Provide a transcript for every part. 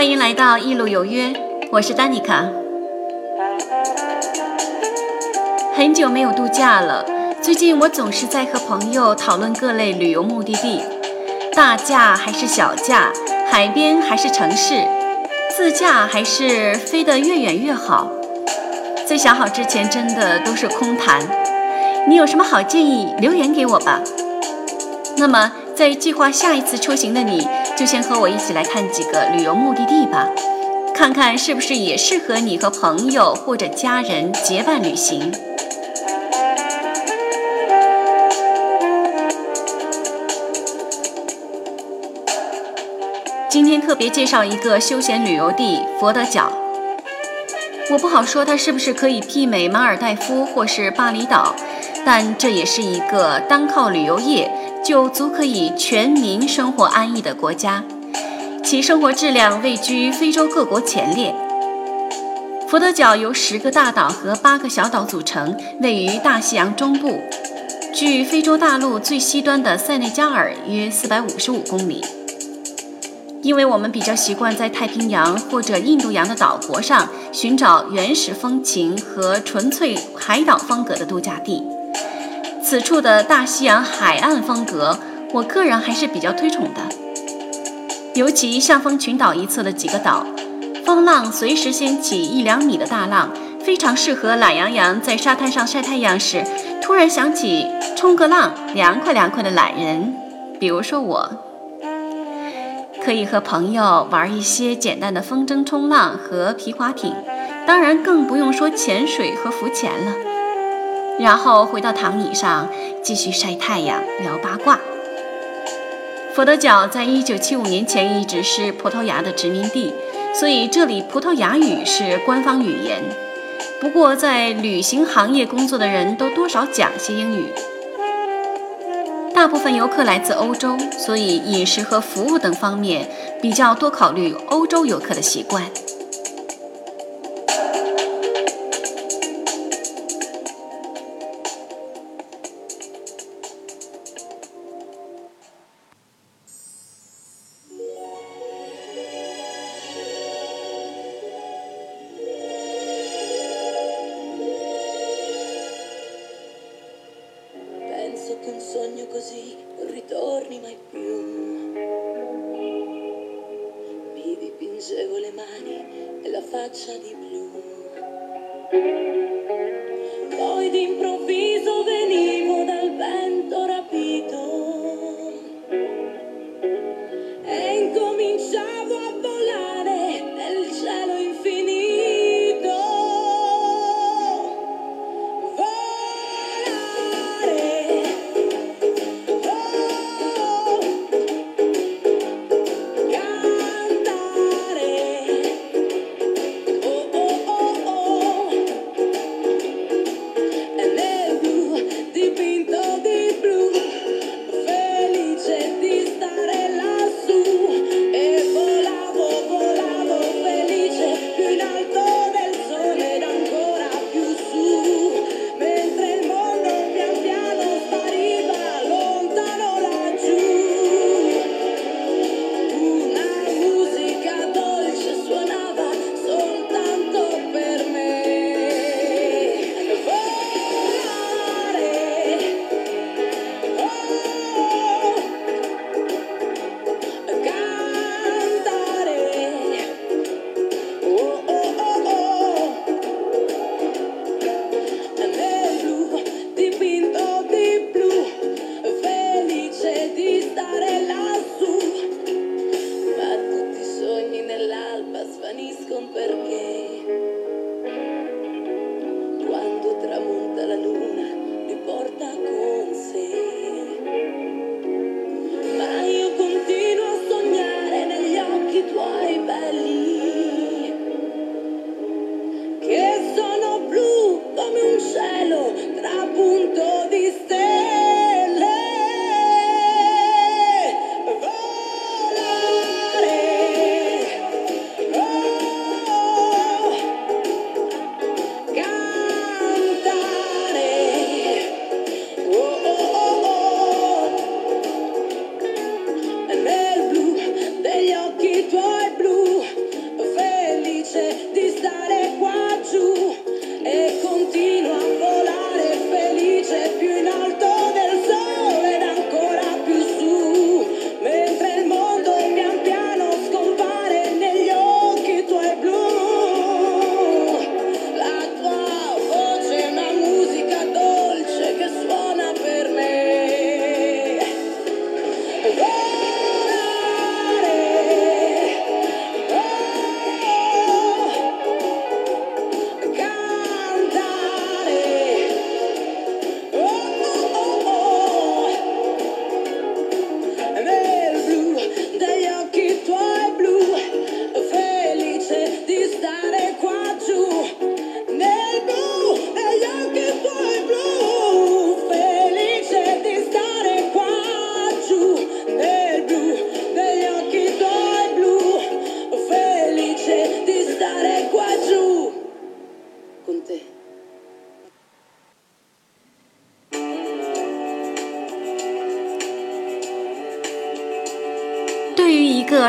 欢迎来到一路有约，我是丹妮卡。很久没有度假了，最近我总是在和朋友讨论各类旅游目的地，大假还是小假，海边还是城市，自驾还是飞得越远越好。在想好之前，真的都是空谈。你有什么好建议，留言给我吧。那么，在计划下一次出行的你，就先和我一起来看几个旅游目的地吧，看看是不是也适合你和朋友或者家人结伴旅行。今天特别介绍一个休闲旅游地——佛得角。我不好说它是不是可以媲美马尔代夫或是巴厘岛。但这也是一个单靠旅游业就足可以全民生活安逸的国家，其生活质量位居非洲各国前列。佛得角由十个大岛和八个小岛组成，位于大西洋中部，距非洲大陆最西端的塞内加尔约四百五十五公里。因为我们比较习惯在太平洋或者印度洋的岛国上寻找原始风情和纯粹海岛风格的度假地。此处的大西洋海岸风格，我个人还是比较推崇的。尤其象峰群岛一侧的几个岛，风浪随时掀起一两米的大浪，非常适合懒洋洋在沙滩上晒太阳时，突然想起冲个浪，凉快凉快的懒人。比如说我，可以和朋友玩一些简单的风筝冲浪和皮划艇，当然更不用说潜水和浮潜了。然后回到躺椅上继续晒太阳、聊八卦。佛得角在一九七五年前一直是葡萄牙的殖民地，所以这里葡萄牙语是官方语言。不过在旅行行业工作的人都多少讲些英语。大部分游客来自欧洲，所以饮食和服务等方面比较多考虑欧洲游客的习惯。Faccia di blu. Poi d'improvviso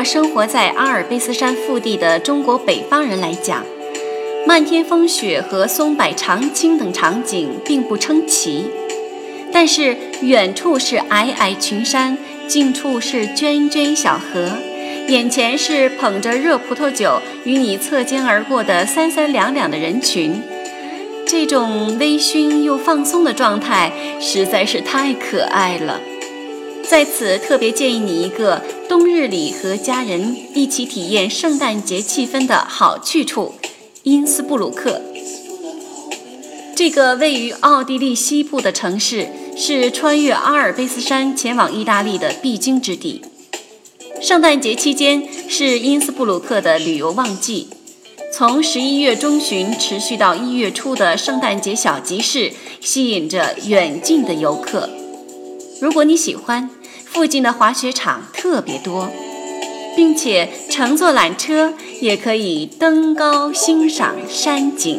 生活在阿尔卑斯山腹地的中国北方人来讲，漫天风雪和松柏长青等场景并不称奇。但是远处是皑皑群山，近处是涓涓小河，眼前是捧着热葡萄酒与你侧肩而过的三三两两的人群，这种微醺又放松的状态实在是太可爱了。在此特别建议你一个冬日里和家人一起体验圣诞节气氛的好去处——因斯布鲁克。这个位于奥地利西部的城市是穿越阿尔卑斯山前往意大利的必经之地。圣诞节期间是因斯布鲁克的旅游旺季，从十一月中旬持续到一月初的圣诞节小集市吸引着远近的游客。如果你喜欢，附近的滑雪场特别多，并且乘坐缆车也可以登高欣赏山景。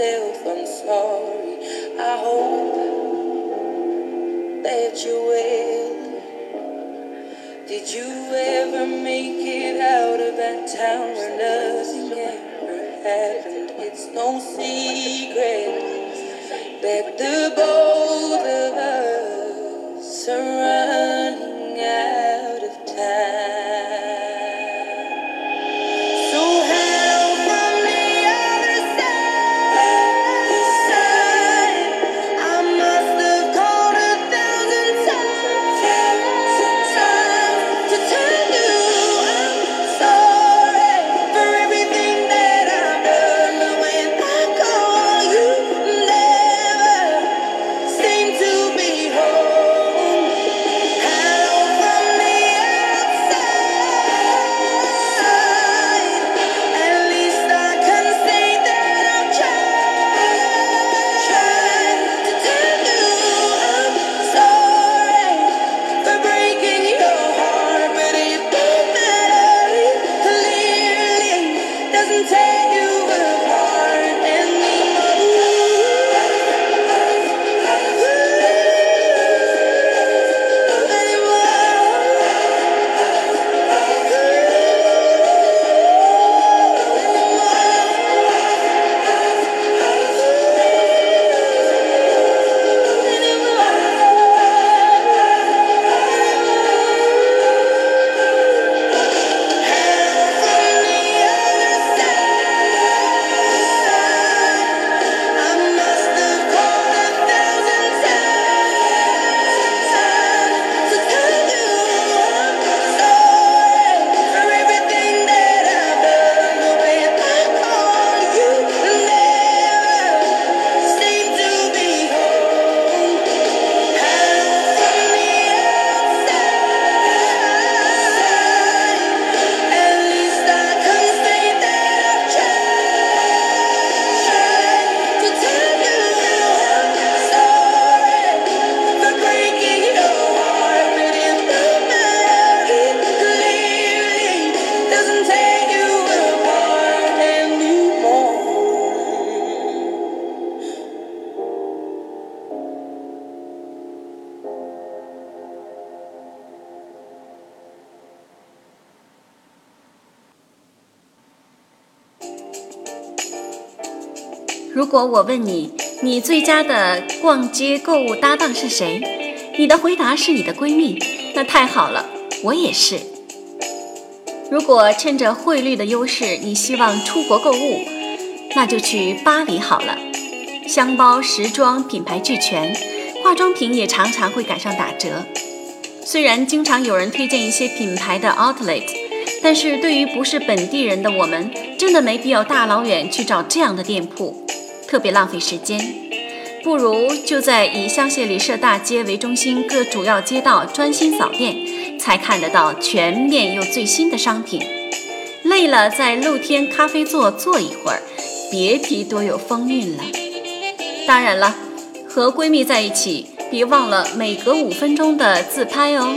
myself. I'm sorry. I hope that you're well. Did you ever make it out of that town where nothing ever happened? It's no secret that the 如果我问你，你最佳的逛街购物搭档是谁？你的回答是你的闺蜜，那太好了，我也是。如果趁着汇率的优势，你希望出国购物，那就去巴黎好了。箱包、时装品牌俱全，化妆品也常常会赶上打折。虽然经常有人推荐一些品牌的 outlet，但是对于不是本地人的我们，真的没必要大老远去找这样的店铺。特别浪费时间，不如就在以香榭丽舍大街为中心各主要街道专心扫店，才看得到全面又最新的商品。累了在露天咖啡座坐一会儿，别提多有风韵了。当然了，和闺蜜在一起，别忘了每隔五分钟的自拍哦。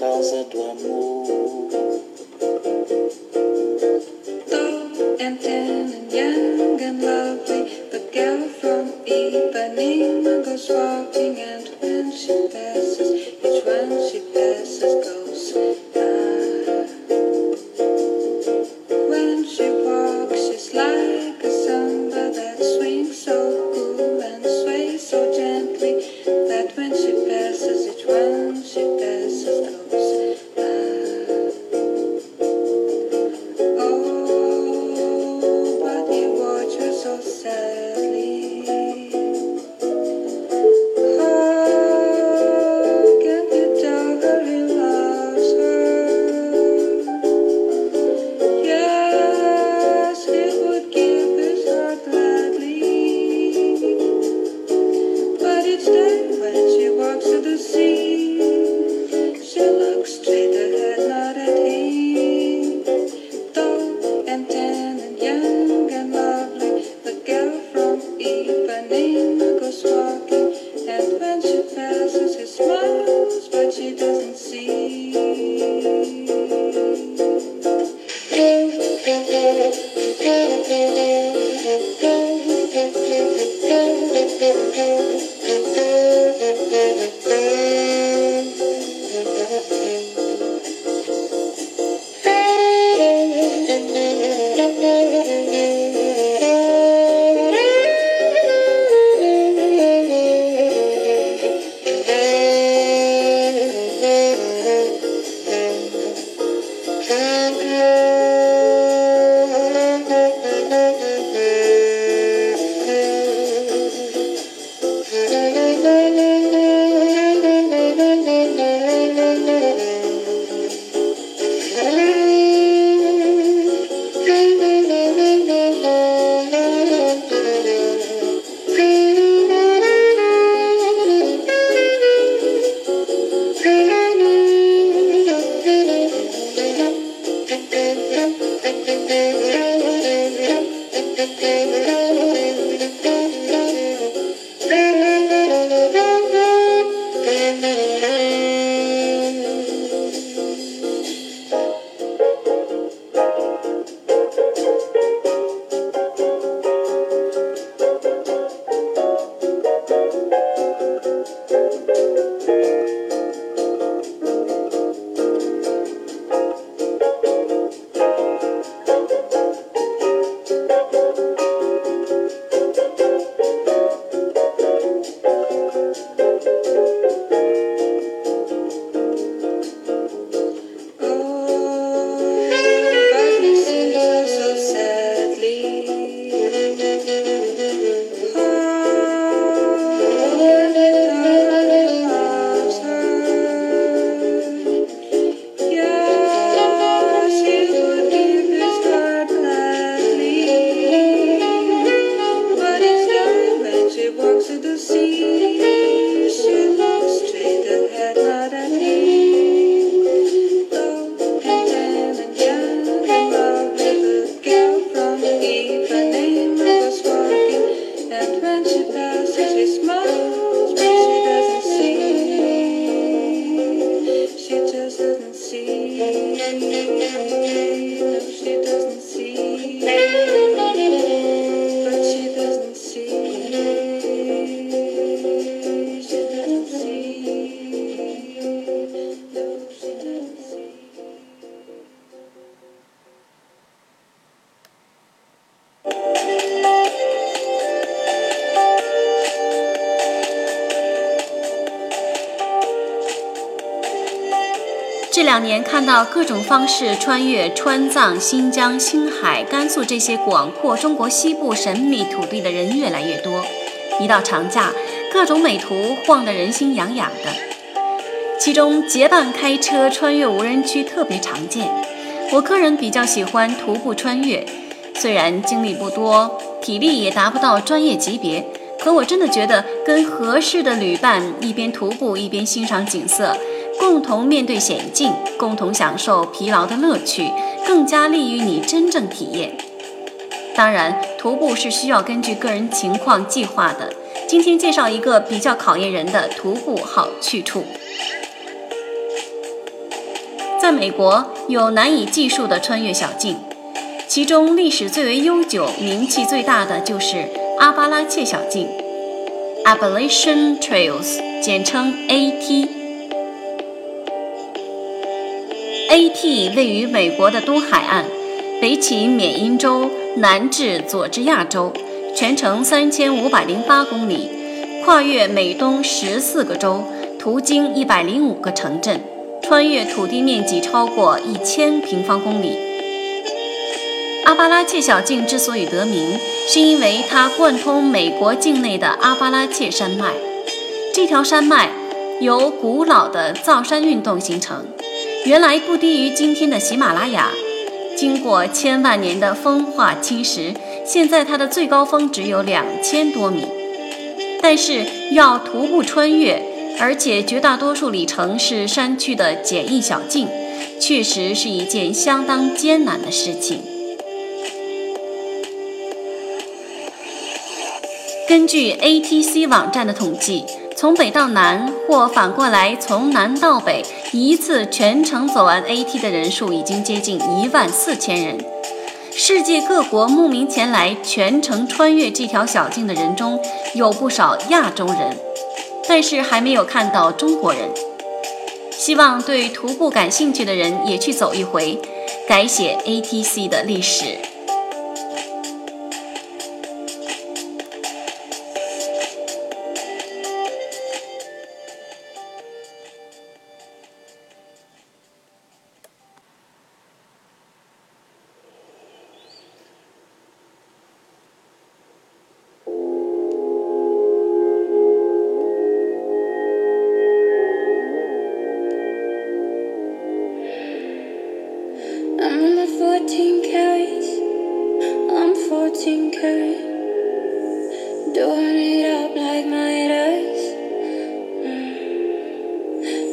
por causa do amor. Tall and tan and young and lovely, the girl from Ipanema goes walking, and when she passes, each one she passes goes ah. When she walks, she's like a samba that swings so cool and sways so gently Mm-hmm. Müzik 年看到各种方式穿越川藏、新疆、青海、甘肃这些广阔中国西部神秘土地的人越来越多。一到长假，各种美图晃得人心痒痒的。其中结伴开车穿越无人区特别常见。我个人比较喜欢徒步穿越，虽然精力不多，体力也达不到专业级别，可我真的觉得跟合适的旅伴一边徒步一边欣赏景色。共同面对险境，共同享受疲劳的乐趣，更加利于你真正体验。当然，徒步是需要根据个人情况计划的。今天介绍一个比较考验人的徒步好去处。在美国有难以计数的穿越小径，其中历史最为悠久、名气最大的就是阿巴拉契小径 （Appalachian Trails），简称 AT。A.T. 位于美国的东海岸，北起缅因州，南至佐治亚州，全程三千五百零八公里，跨越美东十四个州，途经一百零五个城镇，穿越土地面积超过一千平方公里。阿巴拉契小径之所以得名，是因为它贯通美国境内的阿巴拉契山脉。这条山脉由古老的造山运动形成。原来不低于今天的喜马拉雅，经过千万年的风化侵蚀，现在它的最高峰只有两千多米。但是要徒步穿越，而且绝大多数里程是山区的简易小径，确实是一件相当艰难的事情。根据 ATC 网站的统计。从北到南，或反过来从南到北，一次全程走完 AT 的人数已经接近一万四千人。世界各国慕名前来全程穿越这条小径的人中，有不少亚洲人，但是还没有看到中国人。希望对徒步感兴趣的人也去走一回，改写 ATC 的历史。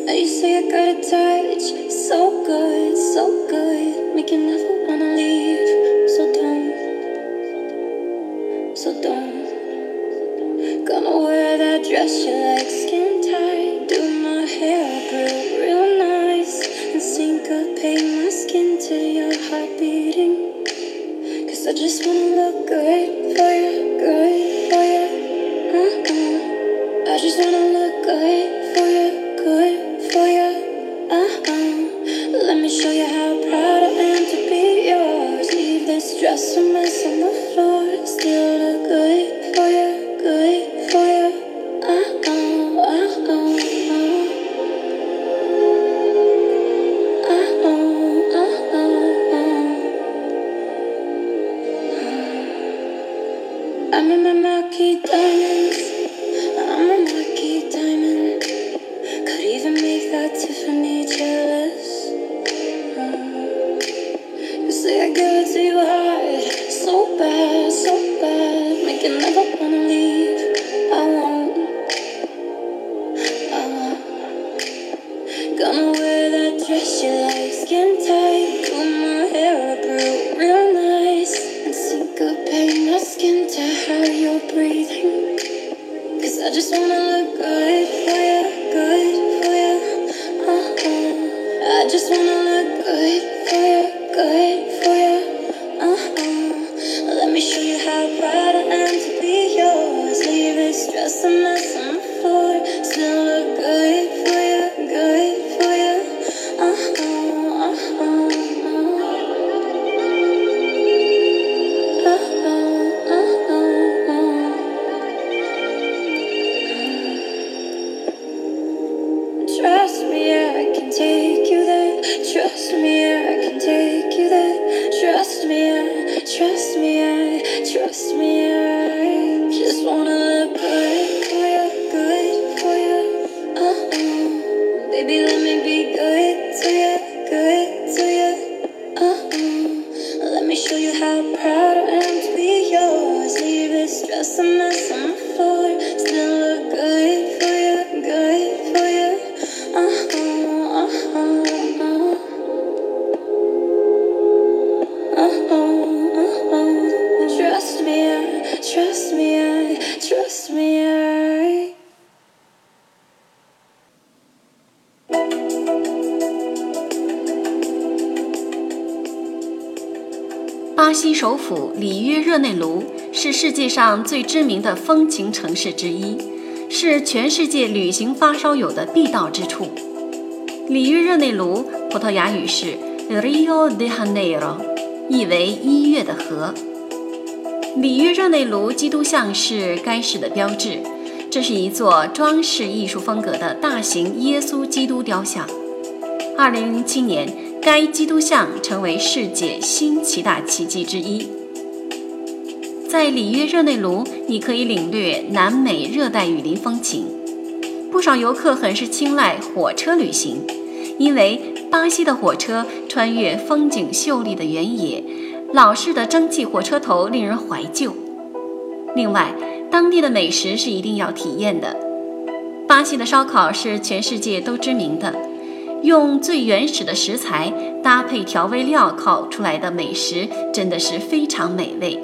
Now you say I got a touch so good, so good. Make you never wanna leave. So don't, so don't. Gonna wear that dress you 热内卢是世界上最知名的风情城市之一，是全世界旅行发烧友的必到之处。里约热内卢葡萄牙语是 Rio de Janeiro，意为一月的河。里约热内卢基督像是该市的标志，这是一座装饰艺术风格的大型耶稣基督雕像。二零零七年。该基督像成为世界新七大奇迹之一。在里约热内卢，你可以领略南美热带雨林风情。不少游客很是青睐火车旅行，因为巴西的火车穿越风景秀丽的原野，老式的蒸汽火车头令人怀旧。另外，当地的美食是一定要体验的。巴西的烧烤是全世界都知名的。用最原始的食材搭配调味料烤出来的美食，真的是非常美味。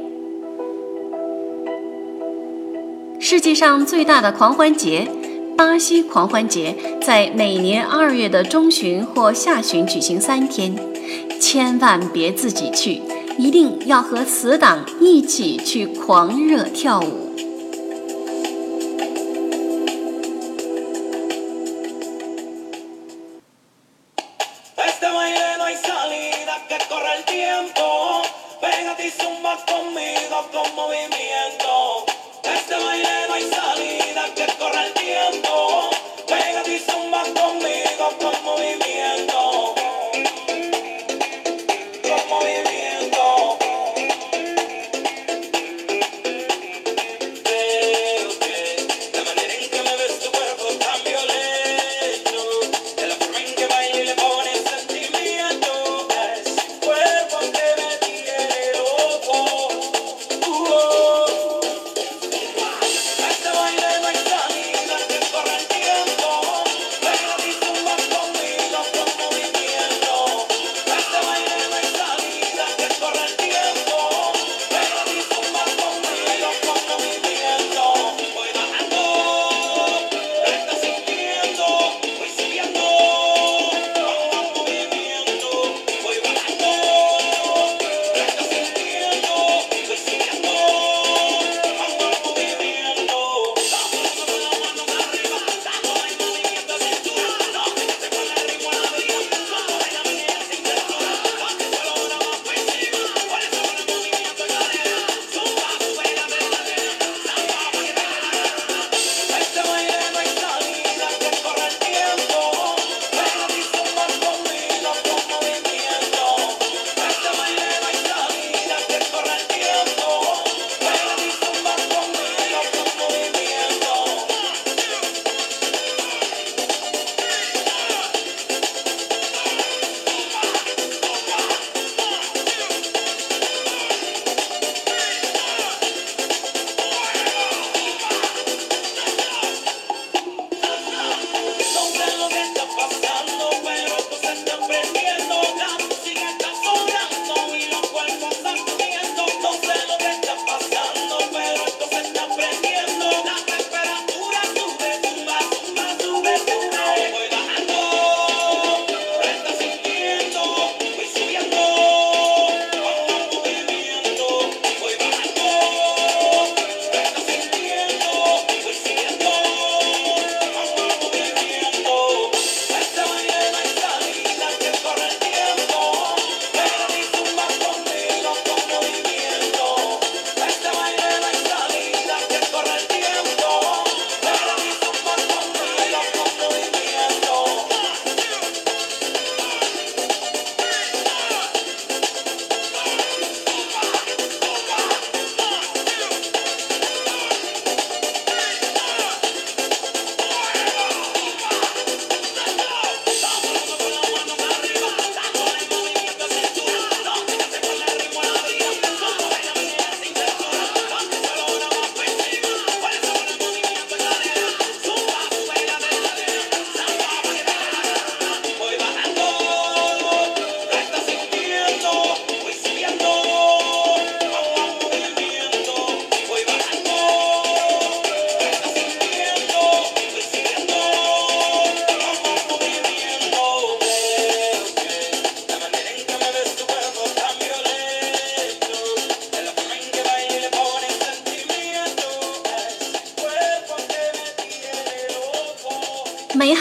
世界上最大的狂欢节——巴西狂欢节，在每年二月的中旬或下旬举行三天。千万别自己去，一定要和死党一起去狂热跳舞。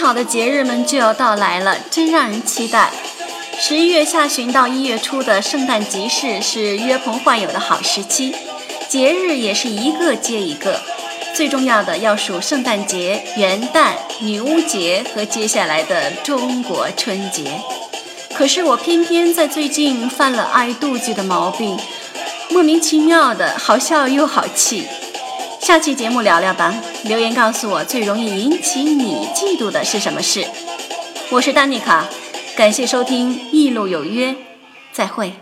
好的节日们就要到来了，真让人期待。十一月下旬到一月初的圣诞集市是约朋唤友的好时期，节日也是一个接一个。最重要的要数圣诞节、元旦、女巫节和接下来的中国春节。可是我偏偏在最近犯了爱妒忌的毛病，莫名其妙的好笑又好气。下期节目聊聊吧，留言告诉我最容易引起你嫉妒的是什么事。我是丹妮卡，感谢收听《一路有约》，再会。